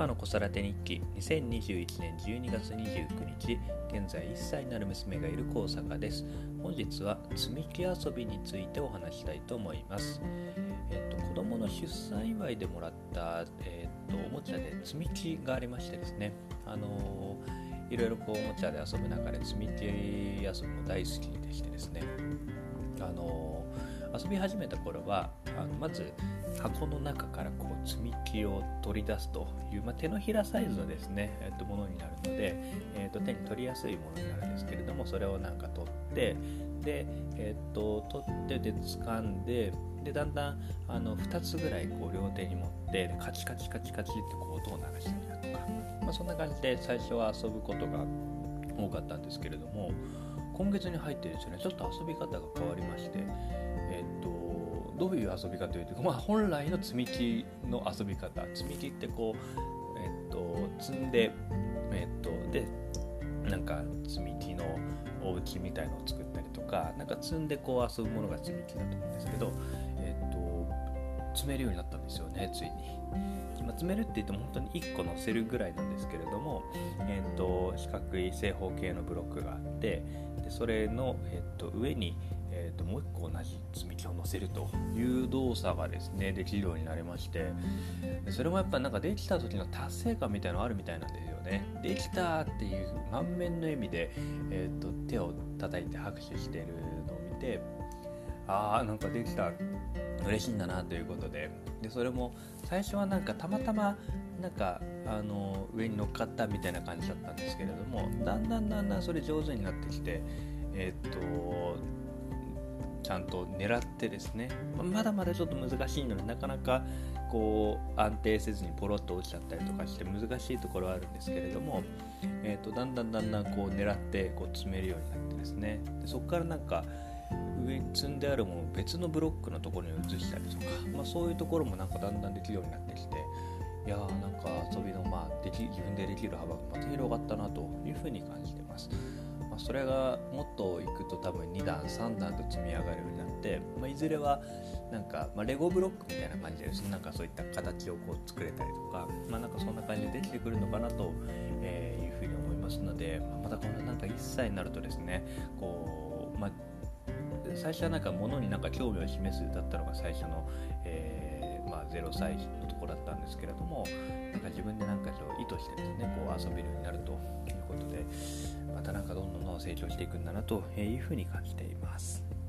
パの子育て日記。2021年12月29日。現在1歳になる娘がいる高坂です。本日は積み木遊びについてお話したいと思います。えっ、と子供の出産祝いでもらった、えっ、とおもちゃで積み木がありましてですね。あのいろいろこうおもちゃで遊ぶ中で積み木遊びも大好きでしてですね。あの遊び始めた頃はあのまず箱の中からこう積み木を取り出すという、まあ、手のひらサイズのですね、えー、とものになるので、えー、と手に取りやすいものになるんですけれどもそれをなんか取ってで、えー、と取ってで掴んででだんだんあの2つぐらいこう両手に持ってカチカチカチカチってこう音を鳴らしたりだとか、まあ、そんな感じで最初は遊ぶことが多かったんですけれども今月に入ってですねちょっと遊び方が変わりまして、どういう遊びかというと、まあ、本来の積み木の遊び方。積み木ってこう、えっと、積んで、えっと、でなんか積み木のお家みたいのを作ったりとかなんか積んでこう遊ぶものが積み木だと思うんですけど、積めるようになったんですよねついに。まあ、積めるって言っても本当に1個乗せるぐらいなんですけれども、えっと、四角い正方形のブロックがあってでそれの、えっと、上にえーと、もう一個同じ積み木を乗せるという動作がですねできるようになりましてそれもやっぱなんかできた時の達成感みたいのあるみたいなんですよねできたっていう満面の笑みで、えーと、手を叩いて拍手してるのを見てああなんかできた。嬉しいんだなということで。でそれも最初はなんかたまたまなんかあの上に乗っかったみたいな感じだったんですけれどもだんだんだんだんそれ上手になってきてえっ、とちゃんと狙ってですね。まだまだちょっと難しいのでなかなかこう安定せずにポロッと落ちちゃったりとかして難しいところはあるんですけれども、えーと、だんだんだんだんこう狙ってこう詰めるようになってですね。でそこからなんか上に積んであるものを別のブロックのところに移したりとか、まあ、そういうところもなんかだんだんできるようになってきていやーなんか遊びのまあでき自分でできる幅がまた広がったなというふうに感じてます。まあ、それがもっといくと多分2段3段と積み上がるようになって、まあ、いずれはなんか、まあ、レゴブロックみたいな感じでなんかそういった形をこう作れたりとか、まあ、なんかそんな感じでできてくるのかなと、えいうふうに思いますので、まあ、またこのなんか1歳になるとですねこう、まあ、最初はなんか物になんか興味を示すだったのが最初の、えーまあ、0歳のところだったんですけれどもなんか自分でなんか意図してですねこう遊べるようになるということでまたなんかどんどん成長していくんだなというふうに感じています。